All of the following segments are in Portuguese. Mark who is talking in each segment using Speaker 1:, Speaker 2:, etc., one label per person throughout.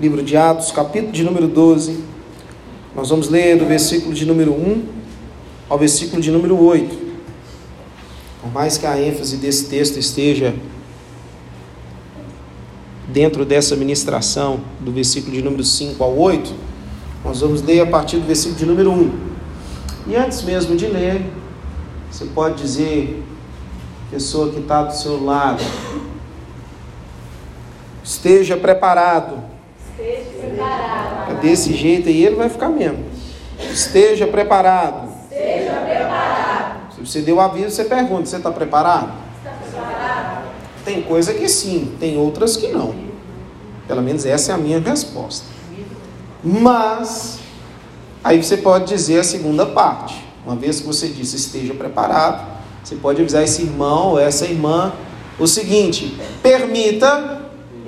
Speaker 1: livro de Atos, capítulo de número 12. Nós vamos ler do versículo de número 1 ao versículo de número 8. Por mais que a ênfase desse texto esteja dentro dessa ministração, do versículo de número 5 ao 8, nós vamos ler a partir do versículo de número 1. E antes mesmo de ler, você pode dizer, pessoa que está do seu lado, esteja preparado. É desse jeito aí ele vai ficar mesmo. Esteja preparado.
Speaker 2: Esteja preparado.
Speaker 1: Se você deu o aviso, você pergunta: você está preparado?
Speaker 2: Está preparado?
Speaker 1: Tem coisa que sim, tem outras que não. Pelo menos essa é a minha resposta. Mas, aí você pode dizer a segunda parte. Uma vez que você disse esteja preparado, você pode avisar esse irmão ou essa irmã o seguinte: permita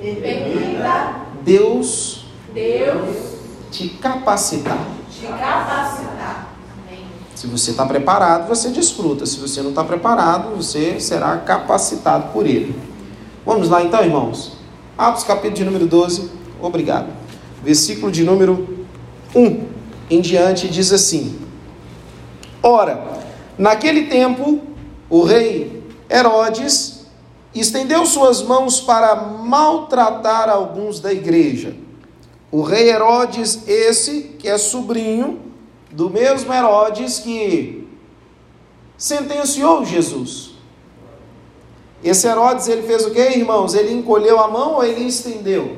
Speaker 2: Permita
Speaker 1: Deus
Speaker 2: Deus
Speaker 1: te capacitar.
Speaker 2: te capacitar. Amém.
Speaker 1: Se você está preparado, você desfruta. Se você não está preparado, você será capacitado por Ele. Vamos lá então, irmãos. Atos capítulo de número 12. Obrigado. Versículo de número 1 em diante diz assim: Ora, naquele tempo, o rei Herodes estendeu suas mãos para maltratar alguns da igreja. O rei Herodes, esse que é sobrinho do mesmo Herodes que sentenciou Jesus. Esse Herodes, ele fez o que, irmãos? Ele encolheu a mão ou ele estendeu?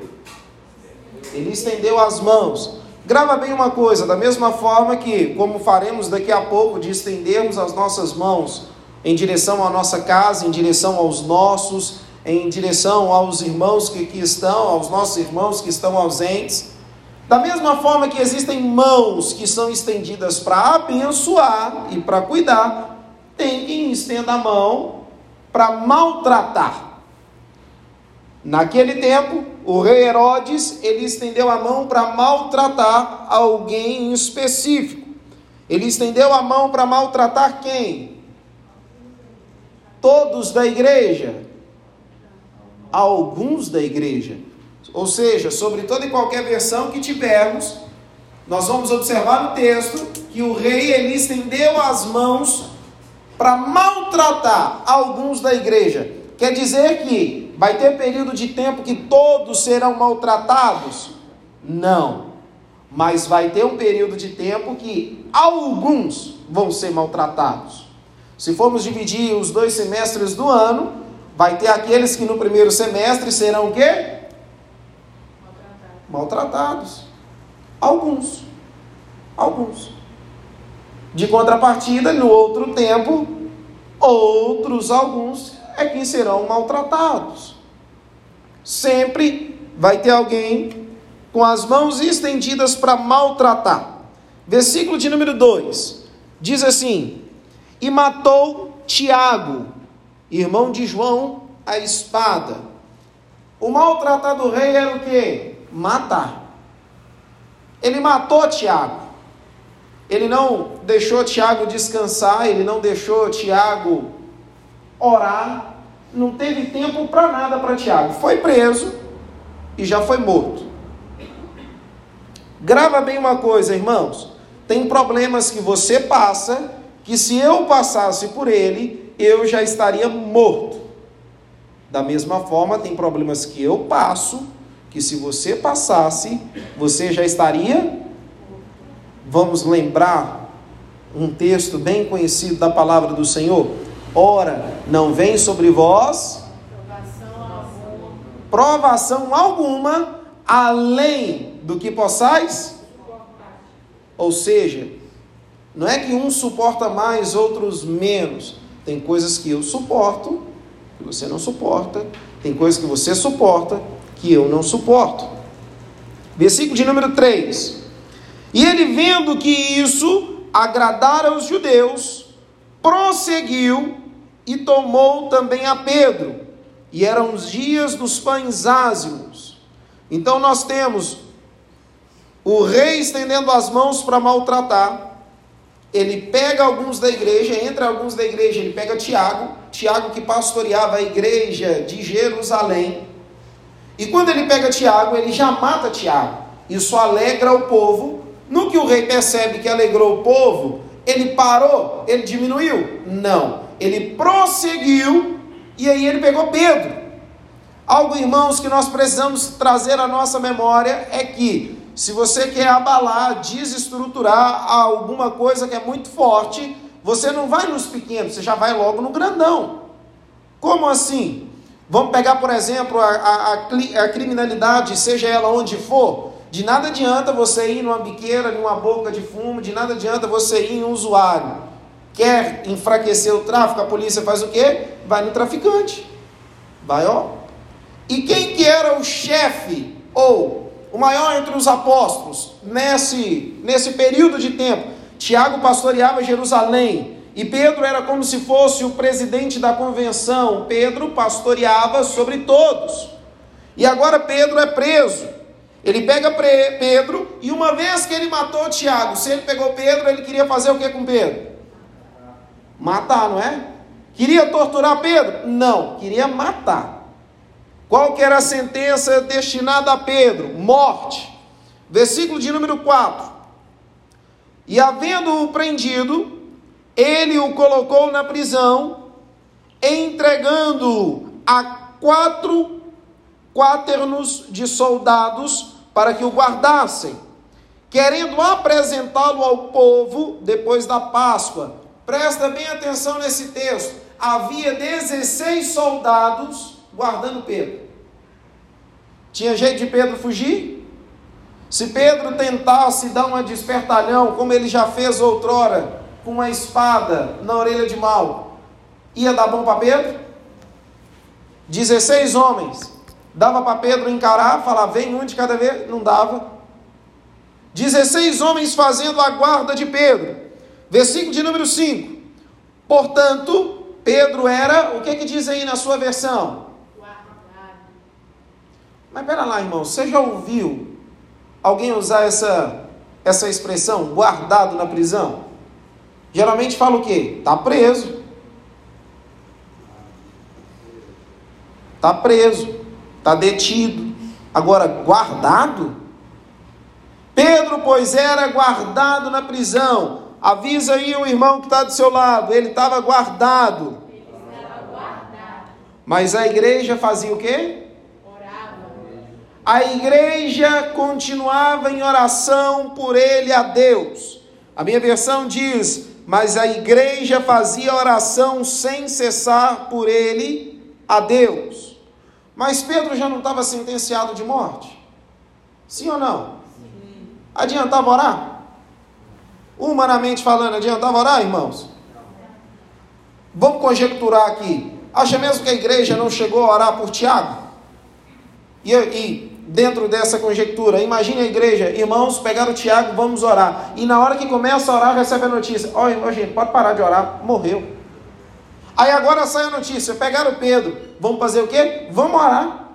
Speaker 1: Ele estendeu as mãos. Grava bem uma coisa, da mesma forma que, como faremos daqui a pouco, de estendermos as nossas mãos em direção à nossa casa, em direção aos nossos, em direção aos irmãos que aqui estão, aos nossos irmãos que estão ausentes. Da mesma forma que existem mãos que são estendidas para abençoar e para cuidar, tem quem estenda a mão para maltratar. Naquele tempo, o rei Herodes, ele estendeu a mão para maltratar alguém em específico. Ele estendeu a mão para maltratar quem? Todos da igreja. Alguns da igreja. Ou seja, sobre toda e qualquer versão que tivermos, nós vamos observar no texto que o rei ele estendeu as mãos para maltratar alguns da igreja. Quer dizer que vai ter período de tempo que todos serão maltratados? Não. Mas vai ter um período de tempo que alguns vão ser maltratados. Se formos dividir os dois semestres do ano, vai ter aqueles que no primeiro semestre serão o quê? Maltratados. Alguns. Alguns. De contrapartida, no outro tempo, outros alguns é quem serão maltratados. Sempre vai ter alguém com as mãos estendidas para maltratar. Versículo de número 2 diz assim: E matou Tiago, irmão de João, a espada. O maltratar do rei era o que? Matar. Ele matou Tiago. Ele não deixou Tiago descansar, ele não deixou Tiago orar, não teve tempo para nada para Tiago. Foi preso e já foi morto. Grava bem uma coisa, irmãos. Tem problemas que você passa, que se eu passasse por ele, eu já estaria morto. Da mesma forma, tem problemas que eu passo, que se você passasse, você já estaria. Vamos lembrar um texto bem conhecido da palavra do Senhor? Ora, não vem sobre vós
Speaker 2: Provação alguma.
Speaker 1: além do que possais. Ou seja, não é que um suporta mais, outros menos. Tem coisas que eu suporto, que você não suporta. Tem coisas que você suporta, que eu não suporto. Versículo de número 3. E ele vendo que isso agradara aos judeus, prosseguiu e tomou também a Pedro. E eram os dias dos pães ázimos. Então nós temos o rei estendendo as mãos para maltratar. Ele pega alguns da igreja, entre alguns da igreja, ele pega Tiago, Tiago que pastoreava a igreja de Jerusalém. E quando ele pega Tiago, ele já mata Tiago. Isso alegra o povo. No que o rei percebe que alegrou o povo, ele parou, ele diminuiu? Não. Ele prosseguiu e aí ele pegou Pedro. Algo, irmãos, que nós precisamos trazer à nossa memória é que se você quer abalar, desestruturar alguma coisa que é muito forte, você não vai nos pequenos, você já vai logo no grandão. Como assim? Vamos pegar, por exemplo, a, a, a, criminalidade, seja ela onde for. De nada adianta você ir numa biqueira, numa boca de fumo, de nada adianta você ir em um usuário. Quer enfraquecer o tráfico, a polícia faz o quê? Vai no traficante. Vai, ó. E quem que era o chefe, ou o maior entre os apóstolos, nesse, nesse período de tempo? Tiago pastoreava Jerusalém. E Pedro era como se fosse o presidente da convenção. Pedro pastoreava sobre todos. E agora Pedro é preso. Ele pega Pedro e uma vez que ele matou Tiago, se ele pegou Pedro, ele queria fazer o que com Pedro? Matar, não é? Queria torturar Pedro? Não, queria matar. Qual que era a sentença destinada a Pedro? Morte. Versículo de número 4. E havendo-o prendido, ele o colocou na prisão, entregando a quatro quaternos de soldados para que o guardassem, querendo apresentá-lo ao povo depois da Páscoa. Presta bem atenção nesse texto. Havia 16 soldados guardando Pedro. Tinha jeito de Pedro fugir? Se Pedro tentasse dar uma despertalhão, como ele já fez outrora, com uma espada na orelha de mal, ia dar bom para Pedro? 16 homens. Dava para Pedro encarar, falar, vem um de cada vez? Não dava. 16 homens fazendo a guarda de Pedro. Versículo de número 5. Portanto, Pedro era, o que que diz aí na sua versão? Mas pera lá, irmão, você já ouviu alguém usar essa, essa expressão, guardado na prisão? geralmente fala o quê? Está preso. Está preso. Está detido. Agora, guardado? Pedro, pois era guardado na prisão. Avisa aí o irmão que está do seu lado. Ele estava guardado. Mas a igreja fazia o quê? A igreja continuava em oração por ele a Deus. A minha versão diz: mas a igreja fazia oração sem cessar por ele a Deus. Mas Pedro já não estava sentenciado de morte? Sim ou não? Sim. Adiantava orar? Humanamente falando, adiantava orar, irmãos? Vamos conjecturar aqui. Acha mesmo que a igreja não chegou a orar por Tiago? E, e dentro dessa conjectura. Imagine a igreja, irmãos, pegaram o Tiago, vamos orar. E na hora que começa a orar, recebe a notícia: Ó, oh, gente, pode parar de orar, morreu. Aí agora sai a notícia: pegaram Pedro, vamos fazer o quê? Vamos orar.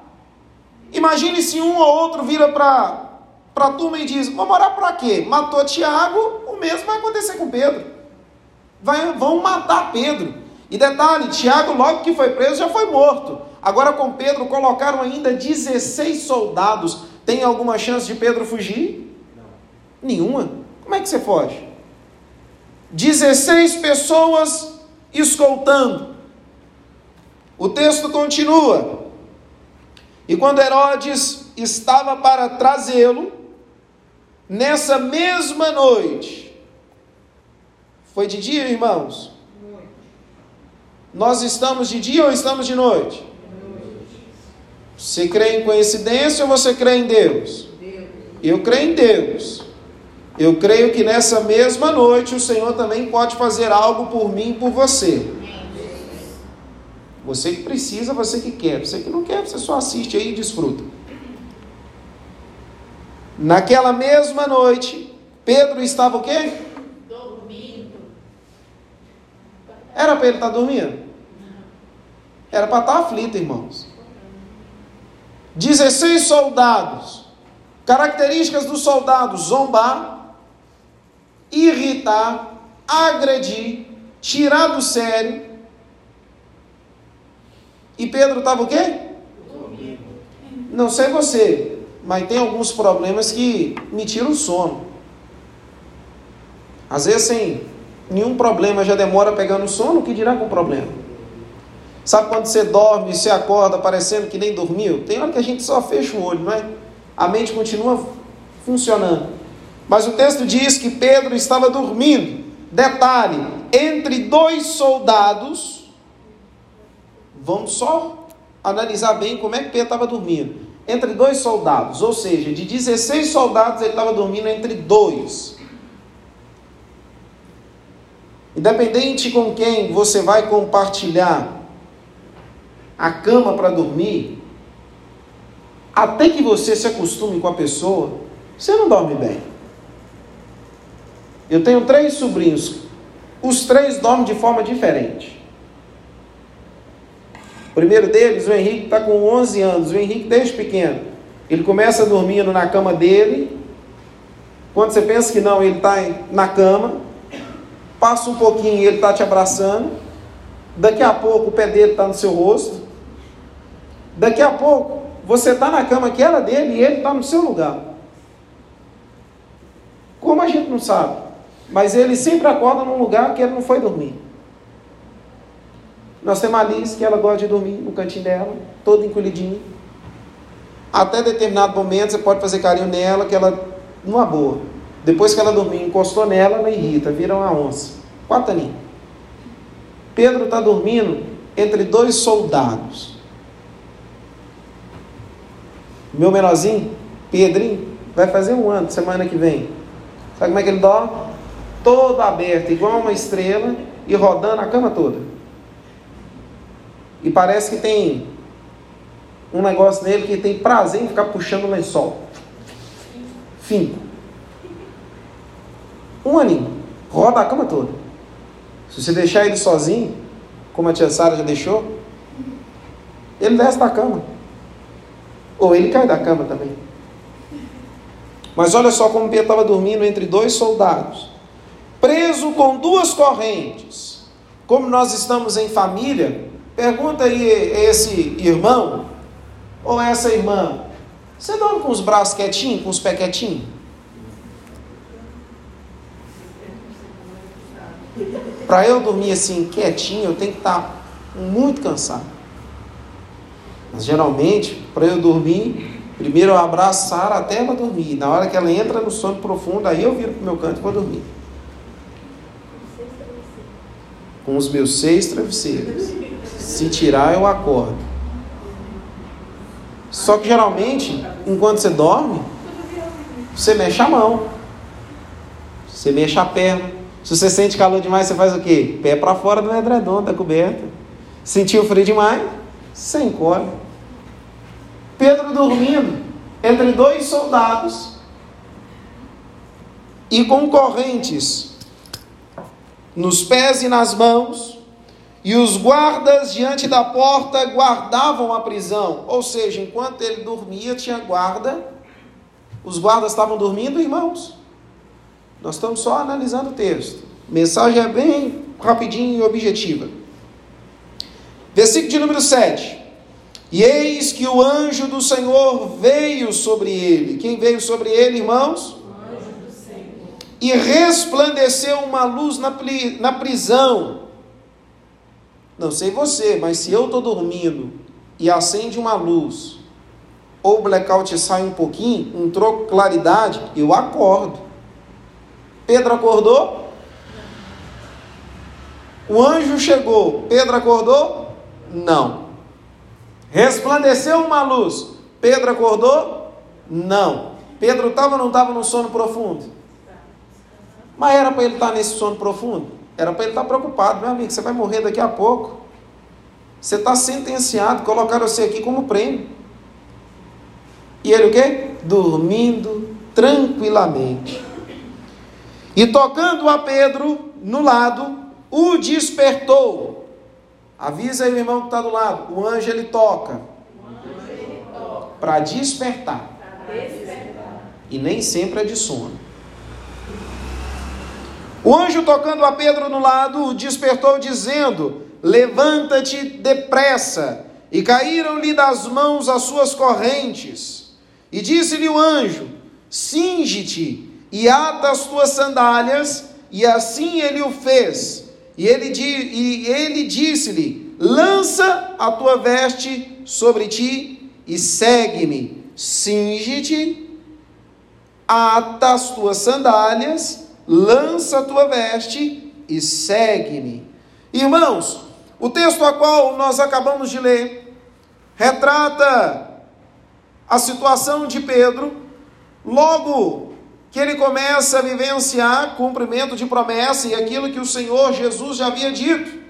Speaker 1: Imagine se um ou outro vira para a turma e diz: Vamos orar para quê? Matou Tiago, o mesmo vai acontecer com Pedro. Vai, vão matar Pedro. E detalhe: Tiago, logo que foi preso, já foi morto. Agora com Pedro colocaram ainda 16 soldados. Tem alguma chance de Pedro fugir? Não. Nenhuma. Como é que você foge? 16 pessoas escoltando. O texto continua. E quando Herodes estava para trazê-lo, nessa mesma noite, foi de dia, irmãos? Nós estamos de dia ou estamos de noite? Você crê em coincidência ou você crê em Deus? Deus? Eu creio em Deus. Eu creio que nessa mesma noite o Senhor também pode fazer algo por mim e por você. Você que precisa, você que quer. Você que não quer, você só assiste aí e desfruta. Naquela mesma noite, Pedro estava o quê?
Speaker 2: Dormindo.
Speaker 1: Era para ele estar dormindo? Era para estar aflito, irmãos. 16 soldados. Características dos soldados: zombar, irritar, agredir, tirar do sério. E Pedro estava o quê? Não sei você, mas tem alguns problemas que me tiram o sono. Às vezes, sem nenhum problema, já demora pegando sono, o que dirá com problema? Sabe quando você dorme e você acorda parecendo que nem dormiu? Tem hora que a gente só fecha o olho, não é? A mente continua funcionando. Mas o texto diz que Pedro estava dormindo. Detalhe: entre dois soldados. Vamos só analisar bem como é que Pedro estava dormindo. Entre dois soldados, ou seja, de 16 soldados ele estava dormindo entre dois. Independente com quem você vai compartilhar a cama para dormir, até que você se acostume com a pessoa, você não dorme bem. Eu tenho três sobrinhos, os três dormem de forma diferente. O primeiro deles, o Henrique, está com 11 anos. O Henrique, desde pequeno, ele começa dormindo na cama dele. Quando você pensa que não, ele está na cama. Passa um pouquinho ele está te abraçando. Daqui a pouco o pé dele está no seu rosto. Daqui a pouco você está na cama que era dele e ele está no seu lugar. Como a gente não sabe? Mas ele sempre acorda num lugar que ele não foi dormir. Nós temos a Alice, que ela gosta de dormir no cantinho dela, toda encolhidinha. Até determinado momento você pode fazer carinho nela, que ela, numa boa. Depois que ela dormir, encostou nela, ela irrita, vira uma onça. Quatro aninhos. Pedro está dormindo entre dois soldados. Meu menorzinho, Pedrinho, vai fazer um ano, semana que vem. Sabe como é que ele dorme? Todo aberto, igual uma estrela, e rodando a cama toda. E parece que tem um negócio nele que tem prazer em ficar puxando o lençol. Fim. Um aninho. Roda a cama toda. Se você deixar ele sozinho, como a tia Sara já deixou, ele desce da cama. Ou ele cai da cama também. Mas olha só como Pedro estava dormindo entre dois soldados, preso com duas correntes. Como nós estamos em família, pergunta aí esse irmão ou essa irmã: você dorme com os braços quietinhos, com os pés quietinhos? Para eu dormir assim quietinho, eu tenho que estar muito cansado. Mas geralmente, para eu dormir, primeiro eu abraço Sara até ela dormir. Na hora que ela entra no sono profundo, aí eu viro para o meu canto e vou dormir. Com os meus seis travesseiros. Se tirar, eu acordo. Só que geralmente, enquanto você dorme, você mexe a mão, você mexe a perna. Se você sente calor demais, você faz o quê? Pé para fora do edredom, da coberta. Sentiu frio demais? Você encolhe. Pedro dormindo entre dois soldados e com correntes nos pés e nas mãos, e os guardas diante da porta guardavam a prisão. Ou seja, enquanto ele dormia, tinha guarda. Os guardas estavam dormindo, irmãos. Nós estamos só analisando o texto. Mensagem é bem rapidinha e objetiva. Versículo de número 7. E eis que o anjo do Senhor veio sobre ele. Quem veio sobre ele, irmãos?
Speaker 2: O anjo do Senhor.
Speaker 1: E resplandeceu uma luz na, na prisão. Não sei você, mas se eu estou dormindo e acende uma luz, ou o blackout sai um pouquinho, entrou claridade, eu acordo. Pedro acordou? O anjo chegou, Pedro acordou? Não. Resplandeceu uma luz, Pedro acordou? Não. Pedro estava ou não estava no sono profundo? Mas era para ele estar nesse sono profundo? Era para ele estar preocupado, meu amigo, você vai morrer daqui a pouco. Você está sentenciado, colocaram você aqui como prêmio. E ele o quê? Dormindo tranquilamente. E tocando a Pedro no lado, o despertou. Avisa aí o irmão que está do lado. O anjo ele toca. Para despertar. E nem sempre é de sono. O anjo tocando a Pedro no lado, despertou, dizendo: Levanta-te depressa, e caíram-lhe das mãos as suas correntes. E disse-lhe o anjo: Cinge-te e ata as tuas sandálias, e assim ele o fez. E ele, e ele disse-lhe: Lança a tua veste sobre ti e segue-me. Cinge-te, ata as tuas sandálias, lança a tua veste e segue-me. Irmãos, o texto a qual nós acabamos de ler retrata a situação de Pedro logo que ele começa a vivenciar cumprimento de promessa e aquilo que o Senhor Jesus já havia dito.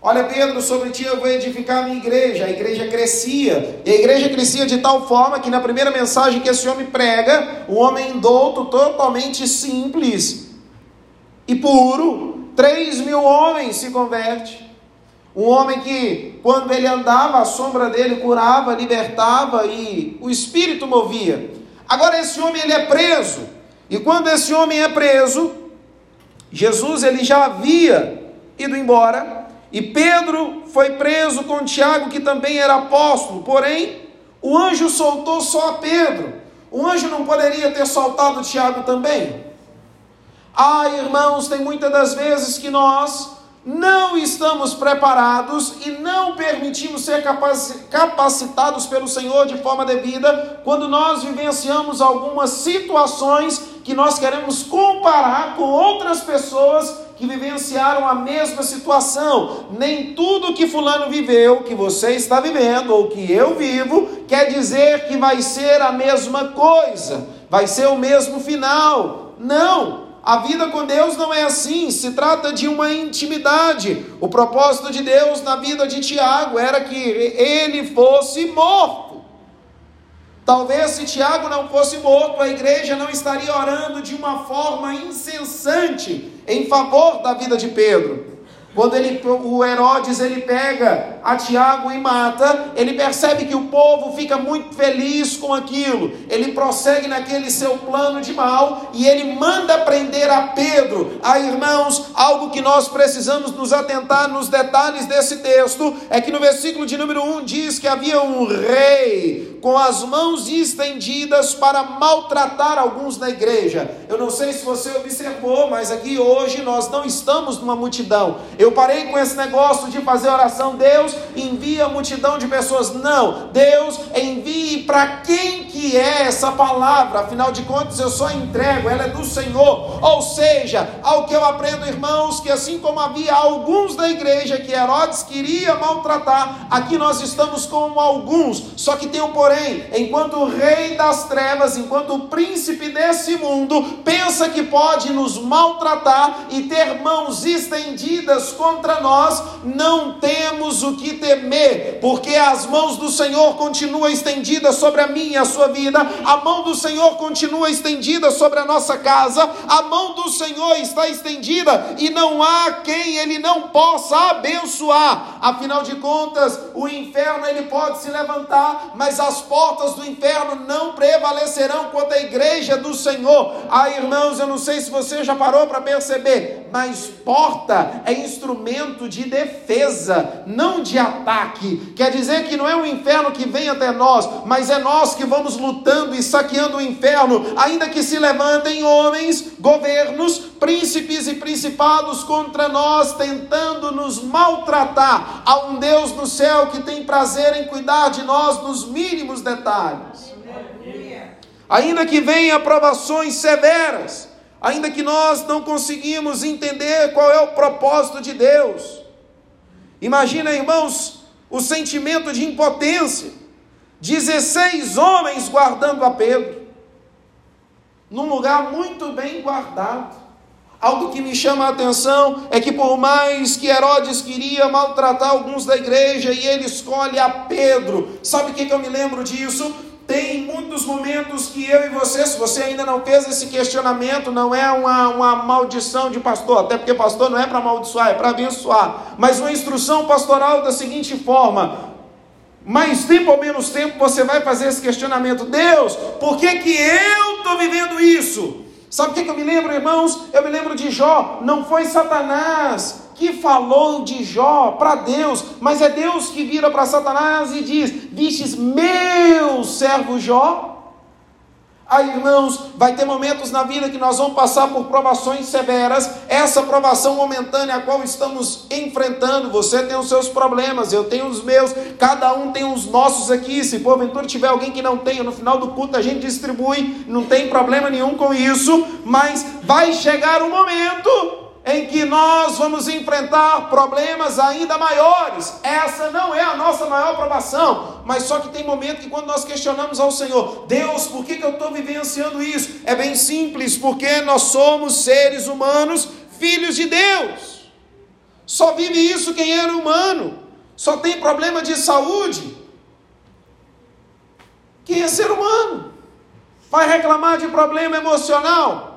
Speaker 1: Olha, Pedro, sobre ti eu vou edificar a minha igreja. A igreja crescia. E a igreja crescia de tal forma que na primeira mensagem que esse homem prega, um homem douto, totalmente simples e puro, três mil homens se converte. Um homem que, quando ele andava, a sombra dele curava, libertava e o espírito movia. Agora esse homem ele é preso. E quando esse homem é preso, Jesus ele já havia ido embora e Pedro foi preso com Tiago, que também era apóstolo. Porém, o anjo soltou só a Pedro. O anjo não poderia ter soltado Tiago também? Ah, irmãos, tem muitas das vezes que nós não estamos preparados e não permitimos ser capacitados pelo Senhor de forma devida quando nós vivenciamos algumas situações que nós queremos comparar com outras pessoas que vivenciaram a mesma situação. Nem tudo que Fulano viveu, que você está vivendo ou que eu vivo, quer dizer que vai ser a mesma coisa, vai ser o mesmo final. Não! A vida com Deus não é assim, se trata de uma intimidade. O propósito de Deus na vida de Tiago era que ele fosse morto. Talvez se Tiago não fosse morto, a igreja não estaria orando de uma forma incessante em favor da vida de Pedro. Quando ele, o Herodes ele pega a Tiago e mata, ele percebe que o povo fica muito feliz com aquilo. Ele prossegue naquele seu plano de mal e ele manda prender a Pedro. Ah, irmãos, algo que nós precisamos nos atentar nos detalhes desse texto é que no versículo de número 1 diz que havia um rei com as mãos estendidas para maltratar alguns da igreja. Eu não sei se você observou, mas aqui hoje nós não estamos numa multidão. Eu parei com esse negócio de fazer oração, Deus envia multidão de pessoas. Não, Deus envie para quem que é essa palavra. Afinal de contas, eu só entrego, ela é do Senhor. Ou seja, ao que eu aprendo, irmãos, que assim como havia alguns da igreja que Herodes queria maltratar, aqui nós estamos com alguns. Só que tem um porém, enquanto o rei das trevas, enquanto o príncipe desse mundo pensa que pode nos maltratar e ter mãos estendidas contra nós, não temos o que temer, porque as mãos do Senhor continuam estendidas sobre a minha e a sua vida, a mão do Senhor continua estendida sobre a nossa casa, a mão do Senhor está estendida e não há quem ele não possa abençoar. Afinal de contas, o inferno ele pode se levantar, mas as portas do inferno não prevalecerão contra a igreja do Senhor. Ah, irmãos, eu não sei se você já parou para perceber, mas porta é instrumento de defesa, não de ataque. Quer dizer que não é o inferno que vem até nós, mas é nós que vamos lutando e saqueando o inferno, ainda que se levantem homens, governos, príncipes e principados contra nós, tentando nos maltratar. Há um Deus no céu que tem prazer em cuidar de nós nos mínimos detalhes. Ainda que venham aprovações severas, ainda que nós não conseguimos entender qual é o propósito de Deus. Imagina, irmãos, o sentimento de impotência. 16 homens guardando a Pedro, num lugar muito bem guardado. Algo que me chama a atenção é que, por mais que Herodes queria maltratar alguns da igreja, e ele escolhe a Pedro, sabe o que, que eu me lembro disso? Tem muitos momentos que eu e você, se você ainda não fez esse questionamento, não é uma, uma maldição de pastor, até porque pastor não é para amaldiçoar, é para abençoar, mas uma instrução pastoral da seguinte forma: mais tempo ou menos tempo você vai fazer esse questionamento, Deus, por que, que eu estou vivendo isso? Sabe o que, eu me lembro, irmãos? Eu me lembro de Jó, não foi Satanás que falou de Jó para Deus, mas é Deus que vira para Satanás e diz: Vistes meu servo Jó? Aí, irmãos, vai ter momentos na vida que nós vamos passar por provações severas. Essa provação momentânea a qual estamos enfrentando, você tem os seus problemas, eu tenho os meus, cada um tem os nossos aqui. Se porventura tiver alguém que não tenha, no final do culto a gente distribui, não tem problema nenhum com isso, mas vai chegar o um momento em que nós vamos enfrentar problemas ainda maiores. Essa não é a nossa maior provação, mas só que tem momento que quando nós questionamos ao Senhor, Deus, por que, que eu estou vivenciando isso? É bem simples, porque nós somos seres humanos, filhos de Deus. Só vive isso quem era humano. Só tem problema de saúde. Quem é ser humano? Vai reclamar de problema emocional?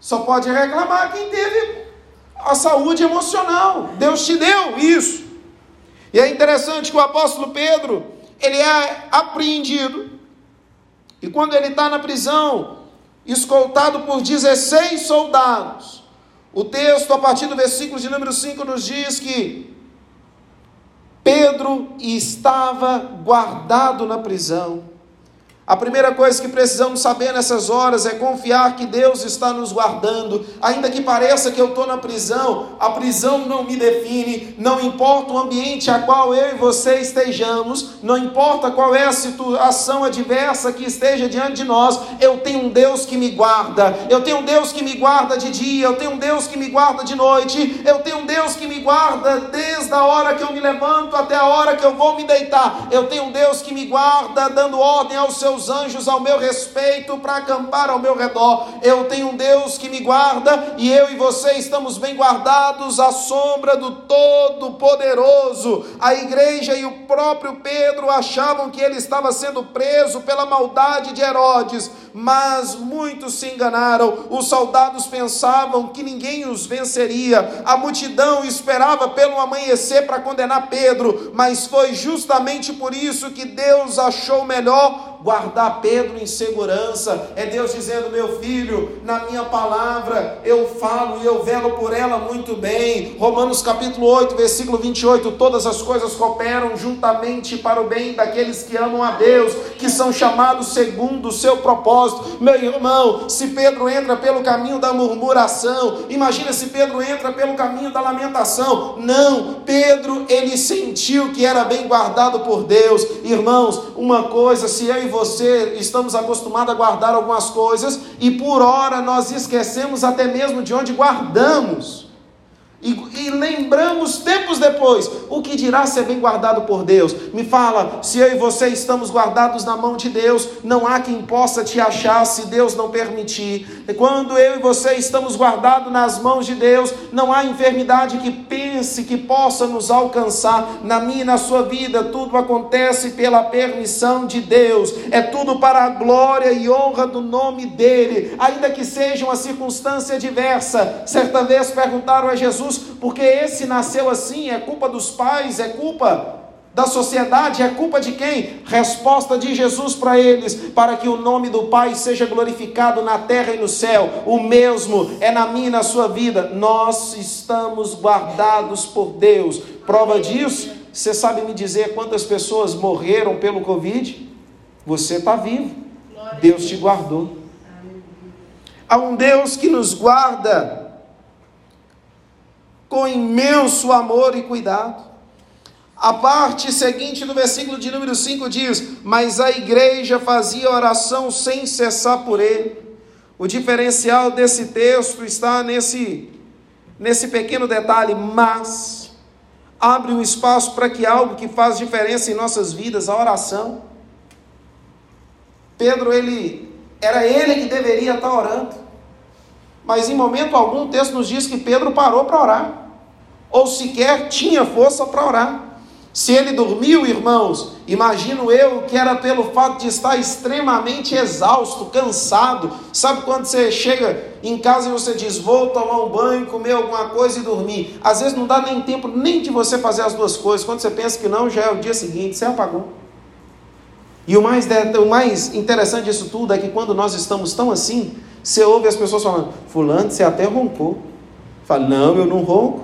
Speaker 1: Só pode reclamar quem teve a saúde emocional. Deus te deu isso. E é interessante que o apóstolo Pedro, ele é apreendido. E quando ele está na prisão, escoltado por 16 soldados, o texto, a partir do versículo de número 5, nos diz que Pedro estava guardado na prisão. A primeira coisa que precisamos saber nessas horas é confiar que Deus está nos guardando, ainda que pareça que eu estou na prisão, a prisão não me define, não importa o ambiente a qual eu e você estejamos, não importa qual é a situação adversa que esteja diante de nós, eu tenho um Deus que me guarda, eu tenho um Deus que me guarda de dia, eu tenho um Deus que me guarda de noite, eu tenho um Deus que me guarda desde a hora que eu me levanto até a hora que eu vou me deitar, eu tenho um Deus que me guarda dando ordem aos seus seus anjos ao meu respeito para acampar ao meu redor. Eu tenho um Deus que me guarda e eu e você estamos bem guardados à sombra do Todo-Poderoso. A igreja e o próprio Pedro achavam que ele estava sendo preso pela maldade de Herodes, mas muitos se enganaram. Os soldados pensavam que ninguém os venceria. A multidão esperava pelo amanhecer para condenar Pedro, mas foi justamente por isso que Deus achou melhor guardar Pedro em segurança. É Deus dizendo: meu filho, na minha palavra eu falo e eu velo por ela muito bem. Romanos capítulo 8, versículo 28: todas as coisas cooperam juntamente para o bem daqueles que amam a Deus, que são chamados segundo o seu propósito. Meu irmão, se Pedro entra pelo caminho da murmuração, imagina se Pedro entra pelo caminho da lamentação. Não, Pedro ele sentiu que era bem guardado por Deus. Irmãos, uma coisa, se eu e você estamos acostumados a guardar algumas coisas e por hora nós esquecemos até mesmo de onde guardamos. E, e, lembramos tempos depois o que dirá ser bem guardado por Deus. Me fala, se eu e você estamos guardados na mão de Deus, não há quem possa te achar se Deus não permitir. Quando eu e você estamos guardados nas mãos de Deus, não há enfermidade que pense que possa nos alcançar. Na minha e na sua vida, tudo acontece pela permissão de Deus. É tudo para a glória e honra do nome dele, ainda que seja uma circunstância diversa. Certa vez perguntaram a Jesus Jesus, porque esse nasceu assim, é culpa dos pais, é culpa da sociedade, é culpa de quem? Resposta de Jesus para eles, para que o nome do Pai seja glorificado na terra e no céu. O mesmo é na minha e na sua vida. Nós estamos guardados por Deus. Prova disso, você sabe me dizer quantas pessoas morreram pelo Covid? Você está vivo. Deus te guardou. Há um Deus que nos guarda com imenso amor e cuidado. A parte seguinte do versículo de número 5 diz: Mas a igreja fazia oração sem cessar por ele. O diferencial desse texto está nesse, nesse pequeno detalhe, mas abre um espaço para que algo que faz diferença em nossas vidas, a oração. Pedro, ele era ele que deveria estar orando. Mas em momento algum o texto nos diz que Pedro parou para orar ou sequer tinha força para orar. Se ele dormiu, irmãos, imagino eu que era pelo fato de estar extremamente exausto, cansado. Sabe quando você chega em casa e você diz, vou tomar um banho, comer alguma coisa e dormir? Às vezes não dá nem tempo nem de você fazer as duas coisas. Quando você pensa que não, já é o dia seguinte, você apagou. E o mais, o mais interessante disso tudo é que quando nós estamos tão assim, você ouve as pessoas falando, fulano, você até roncou. Fala, não, eu não ronco.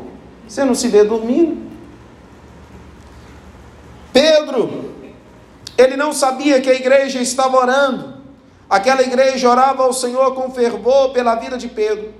Speaker 1: Você não se vê dormindo. Pedro, ele não sabia que a igreja estava orando. Aquela igreja orava ao Senhor com fervor pela vida de Pedro.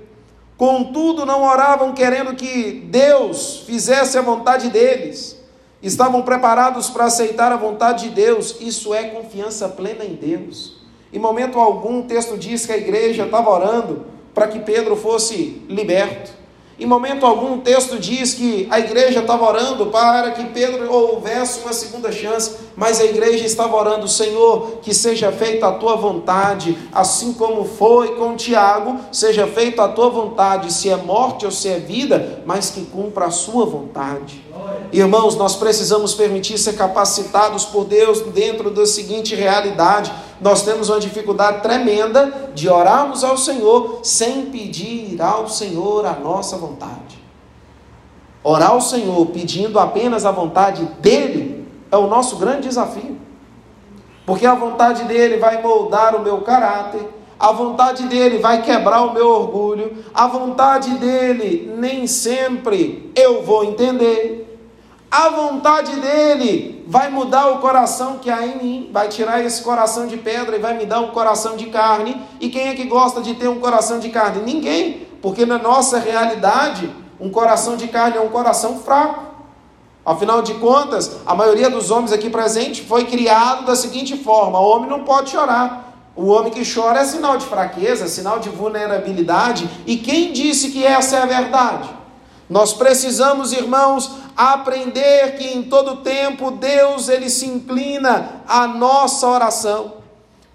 Speaker 1: Contudo, não oravam querendo que Deus fizesse a vontade deles. Estavam preparados para aceitar a vontade de Deus. Isso é confiança plena em Deus. Em momento algum, o texto diz que a igreja estava orando para que Pedro fosse liberto. Em momento algum, o texto diz que a igreja estava orando para que Pedro houvesse uma segunda chance, mas a igreja estava orando, Senhor, que seja feita a tua vontade, assim como foi com Tiago, seja feita a tua vontade, se é morte ou se é vida, mas que cumpra a sua vontade. Irmãos, nós precisamos permitir ser capacitados por Deus dentro da seguinte realidade: nós temos uma dificuldade tremenda de orarmos ao Senhor sem pedir ao Senhor a nossa vontade. Orar ao Senhor pedindo apenas a vontade dEle é o nosso grande desafio. Porque a vontade dEle vai moldar o meu caráter, a vontade dele vai quebrar o meu orgulho, a vontade dele nem sempre eu vou entender. A vontade dele vai mudar o coração que há em mim, vai tirar esse coração de pedra e vai me dar um coração de carne. E quem é que gosta de ter um coração de carne? Ninguém, porque na nossa realidade, um coração de carne é um coração fraco. Afinal de contas, a maioria dos homens aqui presentes foi criado da seguinte forma: o homem não pode chorar. O homem que chora é sinal de fraqueza, sinal de vulnerabilidade. E quem disse que essa é a verdade? Nós precisamos, irmãos, aprender que em todo tempo Deus ele se inclina à nossa oração.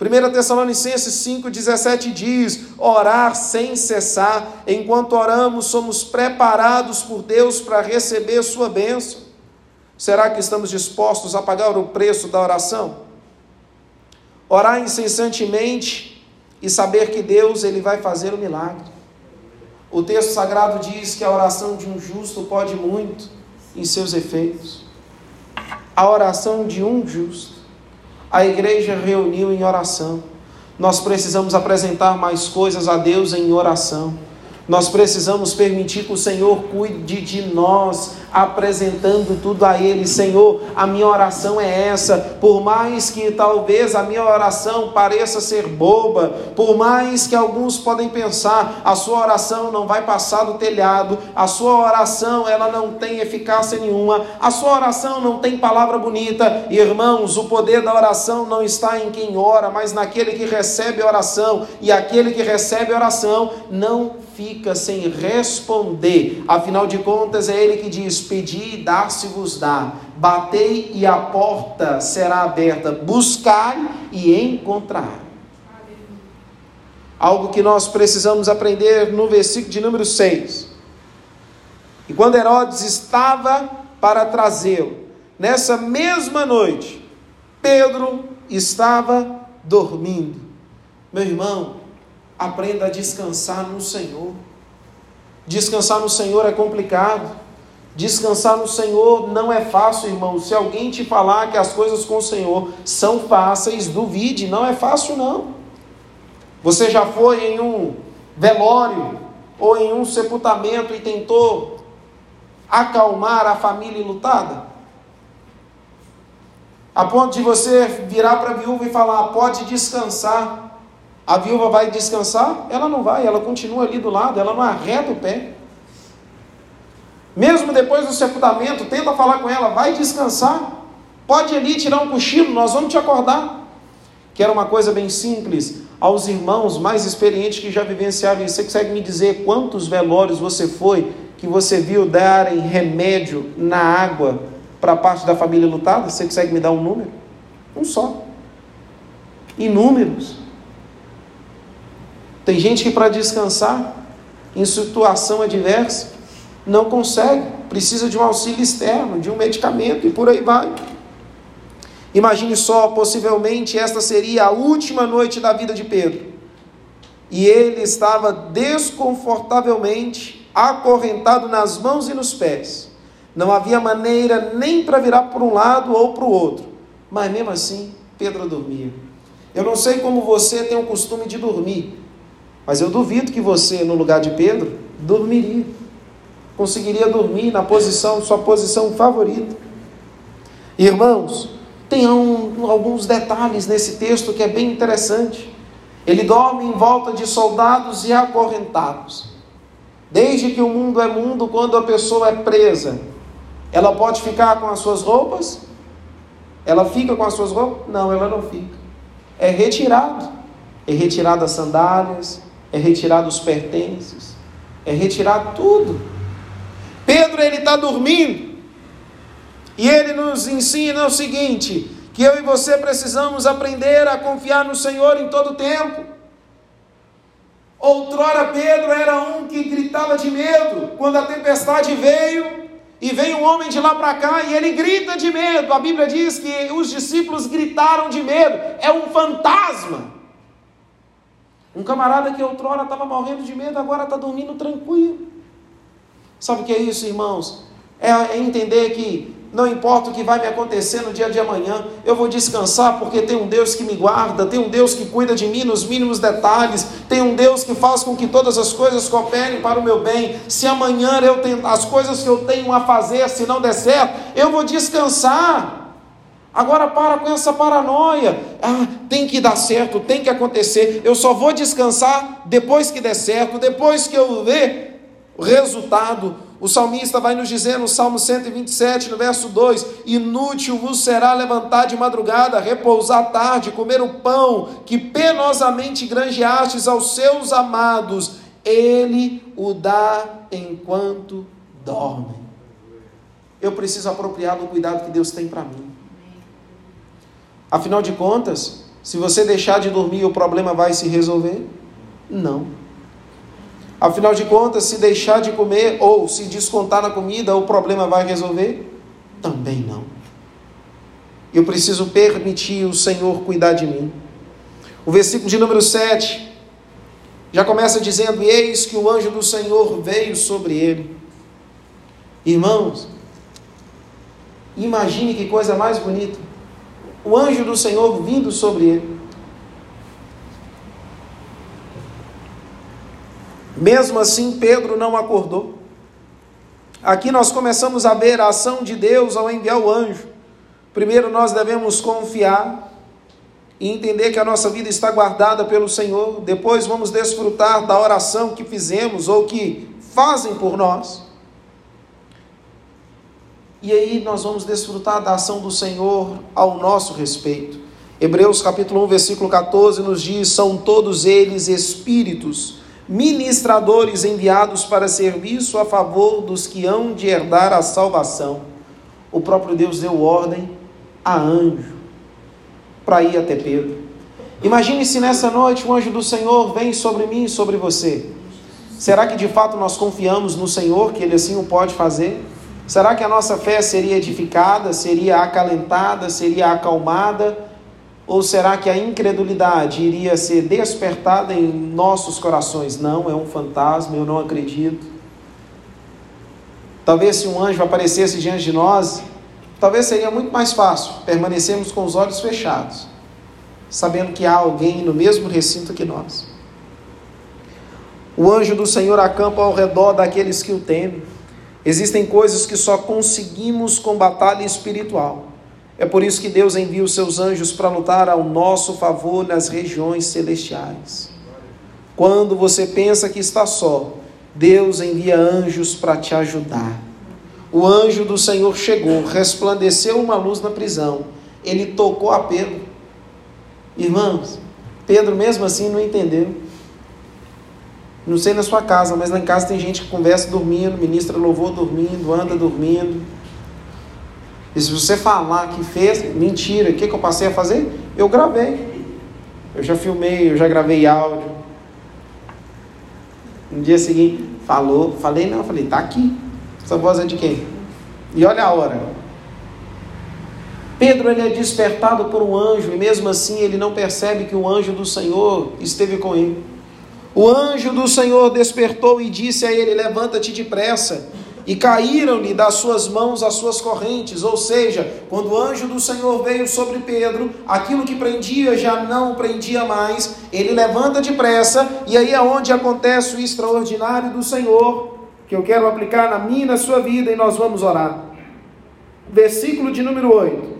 Speaker 1: 1 Tessalonicenses 5,17 diz: orar sem cessar, enquanto oramos, somos preparados por Deus para receber Sua bênção. Será que estamos dispostos a pagar o preço da oração? Orar incessantemente e saber que Deus ele vai fazer o milagre. O texto sagrado diz que a oração de um justo pode muito em seus efeitos. A oração de um justo. A igreja reuniu em oração. Nós precisamos apresentar mais coisas a Deus em oração. Nós precisamos permitir que o Senhor cuide de nós, apresentando tudo a Ele. Senhor, a minha oração é essa. Por mais que talvez a minha oração pareça ser boba, por mais que alguns podem pensar, a sua oração não vai passar do telhado, a sua oração ela não tem eficácia nenhuma, a sua oração não tem palavra bonita. Irmãos, o poder da oração não está em quem ora, mas naquele que recebe oração. E aquele que recebe oração não fica sem responder. Afinal de contas, é ele que diz: Pedi e dar-se-vos dá, batei e a porta será aberta, buscai e encontrar. Algo que nós precisamos aprender no versículo de número 6. E quando Herodes estava para trazê-lo, nessa mesma noite, Pedro estava dormindo. Meu irmão, Aprenda a descansar no Senhor. Descansar no Senhor é complicado. Descansar no Senhor não é fácil, irmão. Se alguém te falar que as coisas com o Senhor são fáceis, duvide, não é fácil não. Você já foi em um velório ou em um sepultamento e tentou acalmar a família lutada? A ponto de você virar para a viúva e falar: pode descansar. A viúva vai descansar? Ela não vai, ela continua ali do lado, ela não arreta o pé. Mesmo depois do sepultamento, tenta falar com ela, vai descansar. Pode ali tirar um cochilo, nós vamos te acordar. Que era uma coisa bem simples. Aos irmãos mais experientes que já vivenciaram isso, você consegue me dizer quantos velórios você foi que você viu darem remédio na água para parte da família lutada? Você consegue me dar um número? Um só. Inúmeros. Tem gente que para descansar em situação adversa não consegue, precisa de um auxílio externo, de um medicamento e por aí vai. Imagine só, possivelmente esta seria a última noite da vida de Pedro. E ele estava desconfortavelmente acorrentado nas mãos e nos pés. Não havia maneira nem para virar para um lado ou para o outro. Mas mesmo assim, Pedro dormia. Eu não sei como você tem o costume de dormir, mas eu duvido que você, no lugar de Pedro, dormiria. conseguiria dormir na posição, sua posição favorita. Irmãos, tem um, alguns detalhes nesse texto que é bem interessante. Ele dorme em volta de soldados e acorrentados. Desde que o mundo é mundo, quando a pessoa é presa, ela pode ficar com as suas roupas? Ela fica com as suas roupas? Não, ela não fica. É retirado. É retirado as sandálias, é retirado os pertences, é retirado tudo. Pedro ele está dormindo e ele nos ensina o seguinte: que eu e você precisamos aprender a confiar no Senhor em todo tempo. Outrora Pedro era um que gritava de medo quando a tempestade veio e veio um homem de lá para cá e ele grita de medo. A Bíblia diz que os discípulos gritaram de medo. É um fantasma. Um camarada que outrora estava morrendo de medo, agora está dormindo tranquilo. Sabe o que é isso, irmãos? É entender que não importa o que vai me acontecer no dia de amanhã, eu vou descansar porque tem um Deus que me guarda, tem um Deus que cuida de mim nos mínimos detalhes, tem um Deus que faz com que todas as coisas cooperem para o meu bem. Se amanhã eu tenho as coisas que eu tenho a fazer, se não der certo, eu vou descansar. Agora para com essa paranoia. Ah, tem que dar certo, tem que acontecer. Eu só vou descansar depois que der certo, depois que eu ver o resultado o salmista vai nos dizer no Salmo 127, no verso 2: Inútil vos será levantar de madrugada, repousar tarde, comer o pão que penosamente granjeastes aos seus amados, ele o dá enquanto dorme. Eu preciso apropriar do cuidado que Deus tem para mim. Afinal de contas, se você deixar de dormir, o problema vai se resolver? Não. Afinal de contas, se deixar de comer ou se descontar na comida, o problema vai resolver? Também não. Eu preciso permitir o Senhor cuidar de mim. O versículo de número 7 já começa dizendo: Eis que o anjo do Senhor veio sobre ele. Irmãos, imagine que coisa mais bonita. O anjo do Senhor vindo sobre ele. Mesmo assim, Pedro não acordou. Aqui nós começamos a ver a ação de Deus ao enviar o anjo. Primeiro, nós devemos confiar e entender que a nossa vida está guardada pelo Senhor. Depois, vamos desfrutar da oração que fizemos ou que fazem por nós. E aí nós vamos desfrutar da ação do Senhor ao nosso respeito. Hebreus capítulo 1, versículo 14 nos diz: são todos eles espíritos ministradores enviados para serviço a favor dos que hão de herdar a salvação. O próprio Deus deu ordem a anjo para ir até Pedro. Imagine se nessa noite o anjo do Senhor vem sobre mim e sobre você. Será que de fato nós confiamos no Senhor que Ele assim o pode fazer? Será que a nossa fé seria edificada, seria acalentada, seria acalmada? Ou será que a incredulidade iria ser despertada em nossos corações? Não, é um fantasma, eu não acredito. Talvez se um anjo aparecesse diante de nós, talvez seria muito mais fácil permanecermos com os olhos fechados, sabendo que há alguém no mesmo recinto que nós. O anjo do Senhor acampa ao redor daqueles que o temem. Existem coisas que só conseguimos com batalha espiritual. É por isso que Deus envia os seus anjos para lutar ao nosso favor nas regiões celestiais. Quando você pensa que está só, Deus envia anjos para te ajudar. O anjo do Senhor chegou, resplandeceu uma luz na prisão. Ele tocou a Pedro. Irmãos, Pedro mesmo assim não entendeu. Não sei na sua casa, mas lá em casa tem gente que conversa dormindo, ministra louvor dormindo, anda dormindo. E se você falar que fez, mentira, o que, que eu passei a fazer? Eu gravei. Eu já filmei, eu já gravei áudio. No dia seguinte, falou, falei não, falei, tá aqui. Essa voz é de quem? E olha a hora. Pedro ele é despertado por um anjo e mesmo assim ele não percebe que o anjo do Senhor esteve com ele. O anjo do Senhor despertou e disse a ele: Levanta-te depressa e caíram-lhe das suas mãos as suas correntes, ou seja, quando o anjo do Senhor veio sobre Pedro, aquilo que prendia já não prendia mais, ele levanta depressa, e aí é onde acontece o extraordinário do Senhor. que eu quero aplicar na minha e na sua vida e nós vamos orar. Versículo de número 8.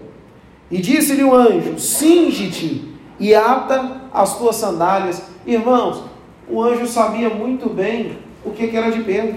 Speaker 1: E disse-lhe o anjo: Cinge-te e ata as tuas sandálias. Irmãos, o anjo sabia muito bem o que era de Pedro.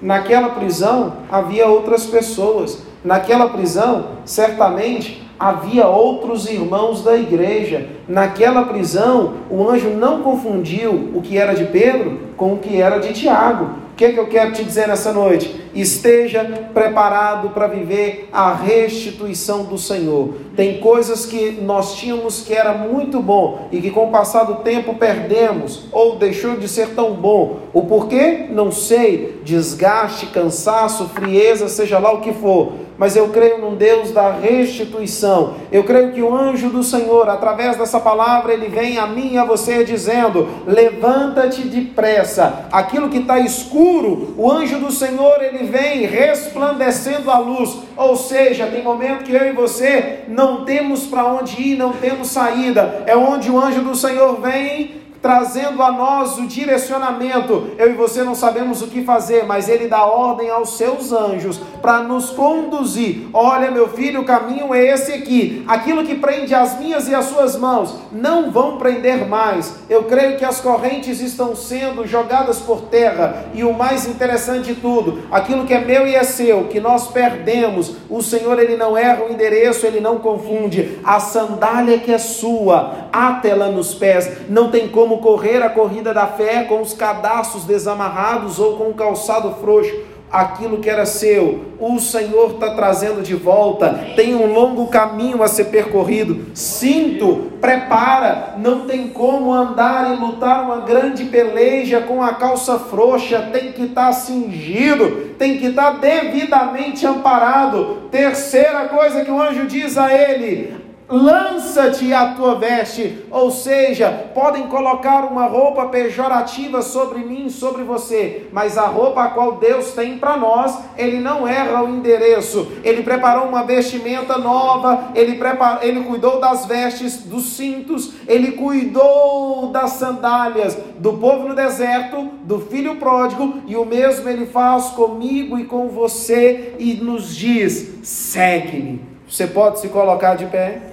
Speaker 1: Naquela prisão havia outras pessoas. Naquela prisão, certamente, havia outros irmãos da igreja. Naquela prisão, o anjo não confundiu o que era de Pedro com o que era de Tiago. O que, é que eu quero te dizer nessa noite? Esteja preparado para viver a restituição do Senhor. Tem coisas que nós tínhamos que era muito bom e que com o passar do tempo perdemos ou deixou de ser tão bom. O porquê? Não sei. Desgaste, cansaço, frieza, seja lá o que for mas eu creio num Deus da restituição. Eu creio que o anjo do Senhor, através dessa palavra, ele vem a mim e a você dizendo: levanta-te depressa. Aquilo que está escuro, o anjo do Senhor, ele vem resplandecendo a luz. Ou seja, tem momento que eu e você não temos para onde ir, não temos saída. É onde o anjo do Senhor vem trazendo a nós o direcionamento. Eu e você não sabemos o que fazer, mas ele dá ordem aos seus anjos para nos conduzir. Olha, meu filho, o caminho é esse aqui. Aquilo que prende as minhas e as suas mãos não vão prender mais. Eu creio que as correntes estão sendo jogadas por terra e o mais interessante de tudo, aquilo que é meu e é seu, que nós perdemos, o Senhor ele não erra o endereço, ele não confunde. A sandália que é sua, átela nos pés, não tem como como correr a corrida da fé com os cadastros desamarrados ou com o calçado frouxo. Aquilo que era seu, o Senhor está trazendo de volta. Tem um longo caminho a ser percorrido. Sinto, prepara. Não tem como andar e lutar uma grande peleja com a calça frouxa. Tem que estar tá cingido, tem que estar tá devidamente amparado. Terceira coisa que o anjo diz a ele: lança-te a tua veste, ou seja, podem colocar uma roupa pejorativa sobre mim, sobre você, mas a roupa a qual Deus tem para nós, ele não erra o endereço. Ele preparou uma vestimenta nova, ele preparou, ele cuidou das vestes, dos cintos, ele cuidou das sandálias do povo no deserto, do filho pródigo, e o mesmo ele faz comigo e com você e nos diz: segue-me. Você pode se colocar de pé?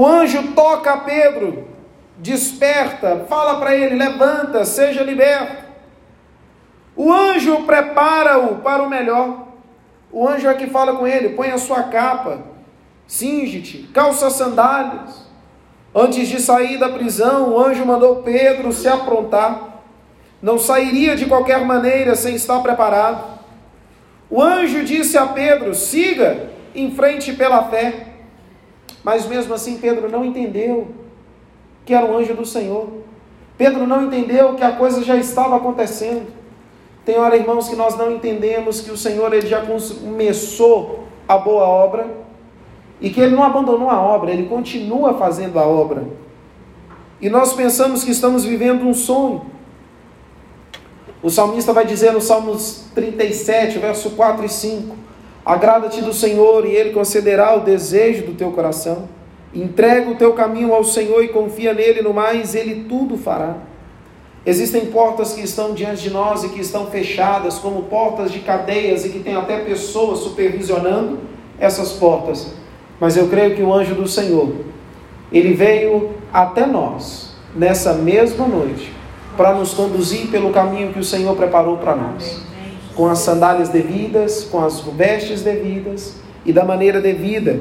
Speaker 1: O anjo toca a Pedro, desperta, fala para ele: levanta, seja liberto. O anjo prepara-o para o melhor. O anjo é que fala com ele: põe a sua capa, cinge-te, calça sandálias. Antes de sair da prisão, o anjo mandou Pedro se aprontar. Não sairia de qualquer maneira sem estar preparado. O anjo disse a Pedro: siga em frente pela fé. Mas mesmo assim, Pedro não entendeu que era o anjo do Senhor. Pedro não entendeu que a coisa já estava acontecendo. Tem hora, irmãos, que nós não entendemos que o Senhor ele já começou a boa obra e que ele não abandonou a obra, ele continua fazendo a obra. E nós pensamos que estamos vivendo um sonho. O salmista vai dizer no Salmos 37, verso 4 e 5: Agrada-te do Senhor e Ele concederá o desejo do teu coração. Entrega o teu caminho ao Senhor e confia nele, no mais Ele tudo fará. Existem portas que estão diante de nós e que estão fechadas, como portas de cadeias e que tem até pessoas supervisionando essas portas. Mas eu creio que o anjo do Senhor, ele veio até nós nessa mesma noite para nos conduzir pelo caminho que o Senhor preparou para nós com as sandálias devidas, com as vestes devidas e da maneira devida.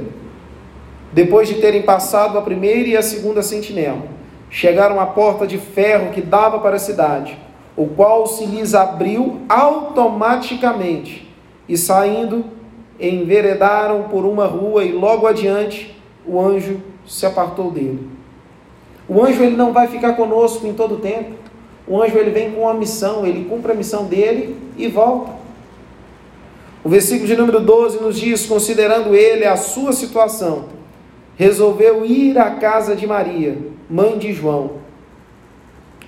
Speaker 1: Depois de terem passado a primeira e a segunda sentinela, chegaram à porta de ferro que dava para a cidade, o qual se lhes abriu automaticamente, e saindo, enveredaram por uma rua e logo adiante o anjo se apartou dele. O anjo ele não vai ficar conosco em todo o tempo. O anjo ele vem com uma missão, ele cumpre a missão dele e volta. O versículo de número 12 nos diz: considerando ele a sua situação, resolveu ir à casa de Maria, mãe de João,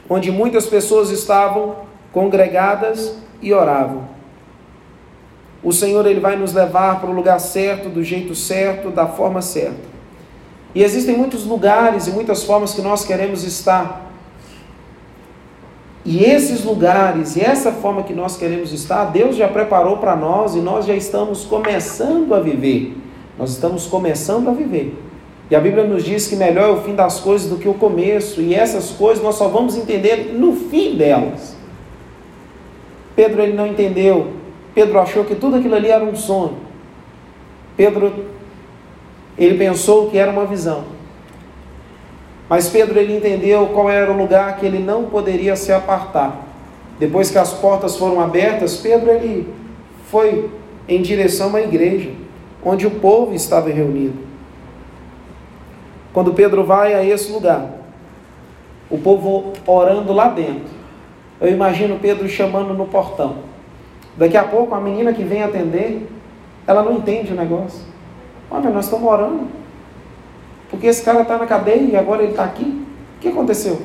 Speaker 1: onde muitas pessoas estavam congregadas e oravam. O Senhor ele vai nos levar para o lugar certo, do jeito certo, da forma certa. E existem muitos lugares e muitas formas que nós queremos estar. E esses lugares e essa forma que nós queremos estar, Deus já preparou para nós e nós já estamos começando a viver. Nós estamos começando a viver. E a Bíblia nos diz que melhor é o fim das coisas do que o começo, e essas coisas nós só vamos entender no fim delas. Pedro ele não entendeu. Pedro achou que tudo aquilo ali era um sonho. Pedro ele pensou que era uma visão. Mas Pedro ele entendeu qual era o lugar que ele não poderia se apartar. Depois que as portas foram abertas, Pedro ele foi em direção à igreja, onde o povo estava reunido. Quando Pedro vai a esse lugar, o povo orando lá dentro. Eu imagino Pedro chamando no portão. Daqui a pouco a menina que vem atender, ela não entende o negócio. Olha, nós estamos orando. Porque esse cara está na cadeia e agora ele está aqui. O que aconteceu?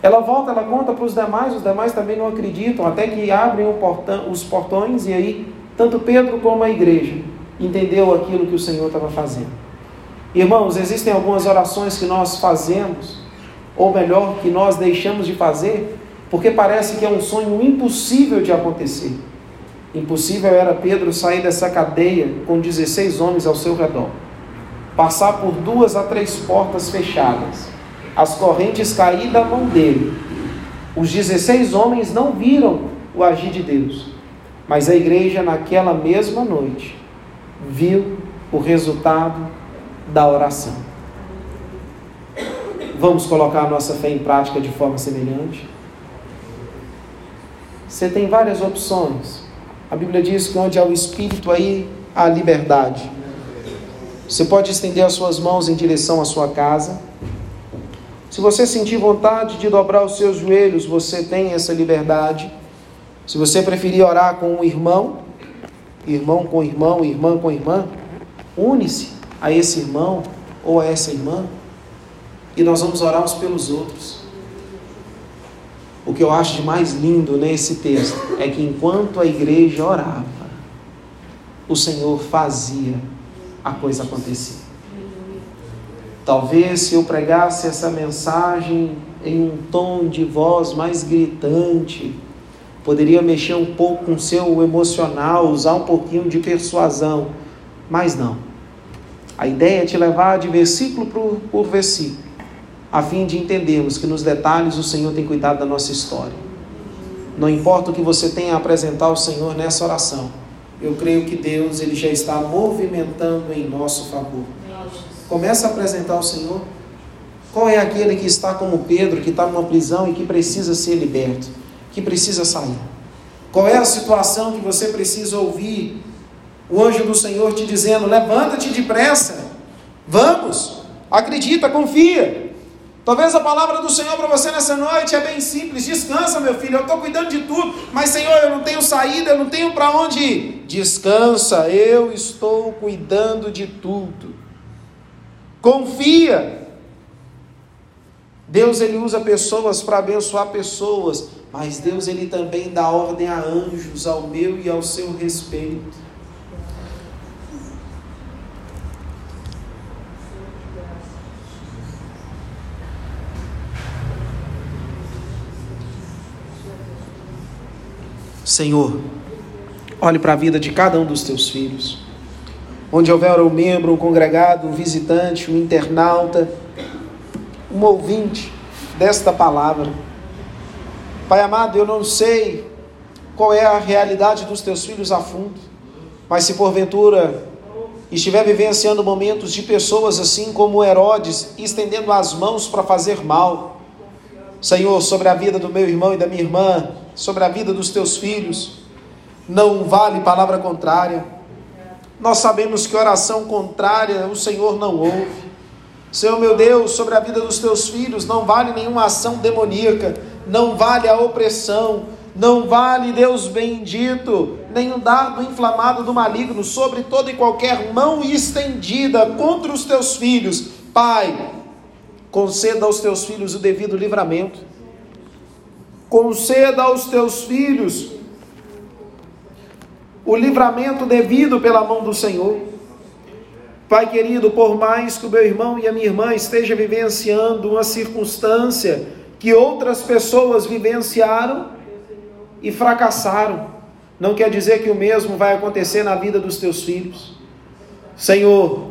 Speaker 1: Ela volta, ela conta para os demais, os demais também não acreditam, até que abrem portão, os portões e aí tanto Pedro como a igreja entendeu aquilo que o Senhor estava fazendo. Irmãos, existem algumas orações que nós fazemos, ou melhor, que nós deixamos de fazer, porque parece que é um sonho impossível de acontecer. Impossível era Pedro sair dessa cadeia com 16 homens ao seu redor passar por duas a três portas fechadas, as correntes cair da mão dele. Os 16 homens não viram o agir de Deus, mas a igreja, naquela mesma noite, viu o resultado da oração. Vamos colocar a nossa fé em prática de forma semelhante? Você tem várias opções. A Bíblia diz que onde há o Espírito, aí há liberdade. Você pode estender as suas mãos em direção à sua casa. Se você sentir vontade de dobrar os seus joelhos, você tem essa liberdade. Se você preferir orar com um irmão, irmão com irmão, irmã com irmã, une-se a esse irmão ou a essa irmã e nós vamos orar uns pelos outros. O que eu acho de mais lindo nesse texto é que enquanto a igreja orava, o Senhor fazia a coisa acontecia. Talvez se eu pregasse essa mensagem em um tom de voz mais gritante, poderia mexer um pouco com seu emocional, usar um pouquinho de persuasão, mas não. A ideia é te levar de versículo por, por versículo, a fim de entendermos que nos detalhes o Senhor tem cuidado da nossa história. Não importa o que você tenha a apresentar ao Senhor nessa oração, eu creio que Deus ele já está movimentando em nosso favor. Começa a apresentar ao Senhor. Qual é aquele que está como Pedro, que está numa prisão e que precisa ser liberto, que precisa sair? Qual é a situação que você precisa ouvir o anjo do Senhor te dizendo: levanta-te depressa, vamos, acredita, confia. Talvez a palavra do Senhor para você nessa noite é bem simples: descansa, meu filho, eu estou cuidando de tudo, mas Senhor, eu não tenho saída, eu não tenho para onde ir. Descansa, eu estou cuidando de tudo. Confia. Deus ele usa pessoas para abençoar pessoas, mas Deus ele também dá ordem a anjos ao meu e ao seu respeito. Senhor, olhe para a vida de cada um dos teus filhos. Onde houver um membro, um congregado, um visitante, um internauta, um ouvinte desta palavra. Pai amado, eu não sei qual é a realidade dos teus filhos a fundo, mas se porventura estiver vivenciando momentos de pessoas assim como Herodes, estendendo as mãos para fazer mal, Senhor, sobre a vida do meu irmão e da minha irmã, sobre a vida dos teus filhos, não vale palavra contrária. Nós sabemos que oração contrária o Senhor não ouve. Senhor meu Deus, sobre a vida dos teus filhos, não vale nenhuma ação demoníaca, não vale a opressão, não vale, Deus bendito, nenhum dardo inflamado do maligno sobre toda e qualquer mão estendida contra os teus filhos. Pai, conceda aos teus filhos o devido livramento conceda aos teus filhos o livramento devido pela mão do Senhor. Pai querido, por mais que o meu irmão e a minha irmã estejam vivenciando uma circunstância que outras pessoas vivenciaram e fracassaram. Não quer dizer que o mesmo vai acontecer na vida dos teus filhos. Senhor,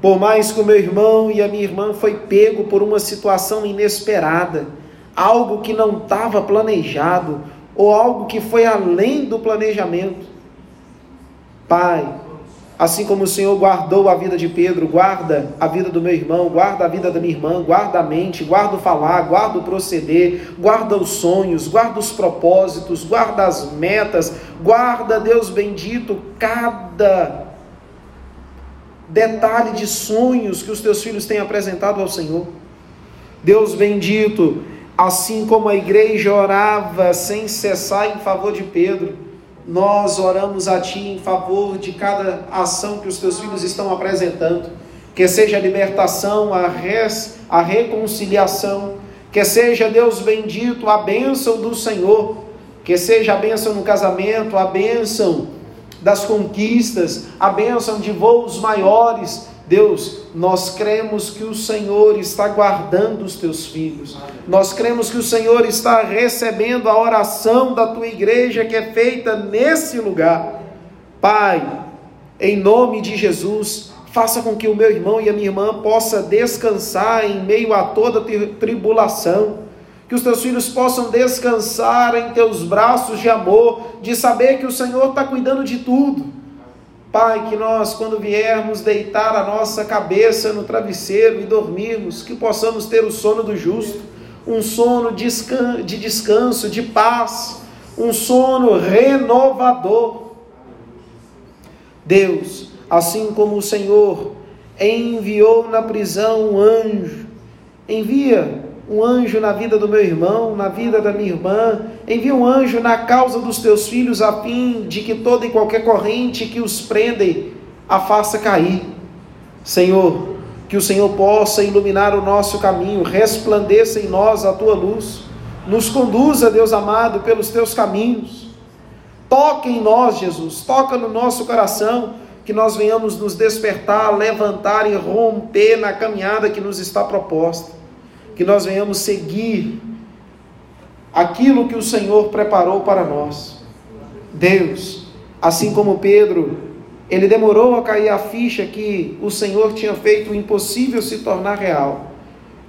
Speaker 1: por mais que o meu irmão e a minha irmã foi pego por uma situação inesperada, algo que não estava planejado, ou algo que foi além do planejamento. Pai, assim como o Senhor guardou a vida de Pedro, guarda a vida do meu irmão, guarda a vida da minha irmã, guarda a mente, guarda o falar, guarda o proceder, guarda os sonhos, guarda os propósitos, guarda as metas, guarda, Deus bendito, cada detalhe de sonhos que os teus filhos têm apresentado ao Senhor. Deus bendito, assim como a igreja orava sem cessar em favor de Pedro, nós oramos a Ti em favor de cada ação que os teus filhos estão apresentando, que seja a libertação, a, res, a reconciliação, que seja, Deus bendito, a bênção do Senhor, que seja a bênção no casamento, a bênção das conquistas, a bênção de voos maiores. Deus, nós cremos que o Senhor está guardando os teus filhos. Nós cremos que o Senhor está recebendo a oração da tua igreja que é feita nesse lugar. Pai, em nome de Jesus, faça com que o meu irmão e a minha irmã possa descansar em meio a toda tribulação que os teus filhos possam descansar em teus braços de amor, de saber que o Senhor está cuidando de tudo. Pai, que nós, quando viermos deitar a nossa cabeça no travesseiro e dormirmos, que possamos ter o sono do justo, um sono de descanso, de paz, um sono renovador. Deus, assim como o Senhor enviou na prisão um anjo, envia um anjo na vida do meu irmão, na vida da minha irmã, envia um anjo na causa dos teus filhos, a fim de que toda e qualquer corrente que os prendem a faça cair. Senhor, que o Senhor possa iluminar o nosso caminho, resplandeça em nós a tua luz, nos conduza, Deus amado, pelos teus caminhos. Toca em nós, Jesus, toca no nosso coração, que nós venhamos nos despertar, levantar e romper na caminhada que nos está proposta que nós venhamos seguir aquilo que o Senhor preparou para nós. Deus, assim como Pedro, ele demorou a cair a ficha que o Senhor tinha feito o impossível se tornar real.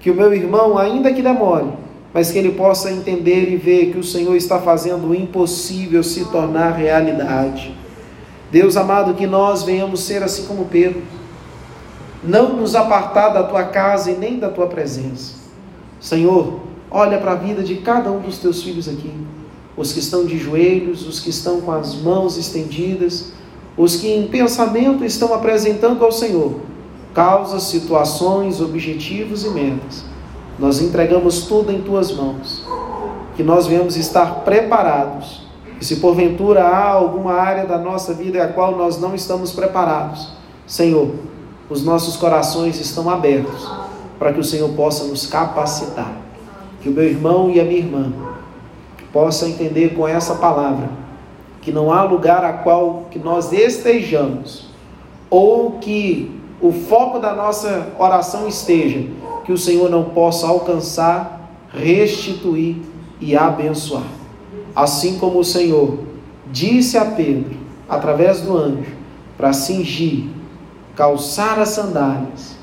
Speaker 1: Que o meu irmão, ainda que demore, mas que ele possa entender e ver que o Senhor está fazendo o impossível se tornar realidade. Deus amado, que nós venhamos ser assim como Pedro, não nos apartar da tua casa e nem da tua presença Senhor, olha para a vida de cada um dos teus filhos aqui. Os que estão de joelhos, os que estão com as mãos estendidas, os que em pensamento estão apresentando ao Senhor causas, situações, objetivos e metas. Nós entregamos tudo em tuas mãos. Que nós venhamos estar preparados. E se porventura há alguma área da nossa vida a qual nós não estamos preparados, Senhor, os nossos corações estão abertos para que o Senhor possa nos capacitar. Que o meu irmão e a minha irmã possam entender com essa palavra que não há lugar a qual que nós estejamos ou que o foco da nossa oração esteja que o Senhor não possa alcançar, restituir e abençoar. Assim como o Senhor disse a Pedro, através do anjo, para cingir, calçar as sandálias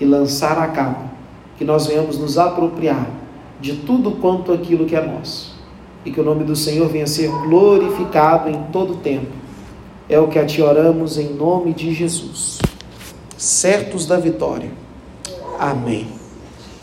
Speaker 1: e lançar a cabo, que nós venhamos nos apropriar de tudo quanto aquilo que é nosso, e que o nome do Senhor venha ser glorificado em todo o tempo. É o que a ti oramos em nome de Jesus, certos da vitória. Amém.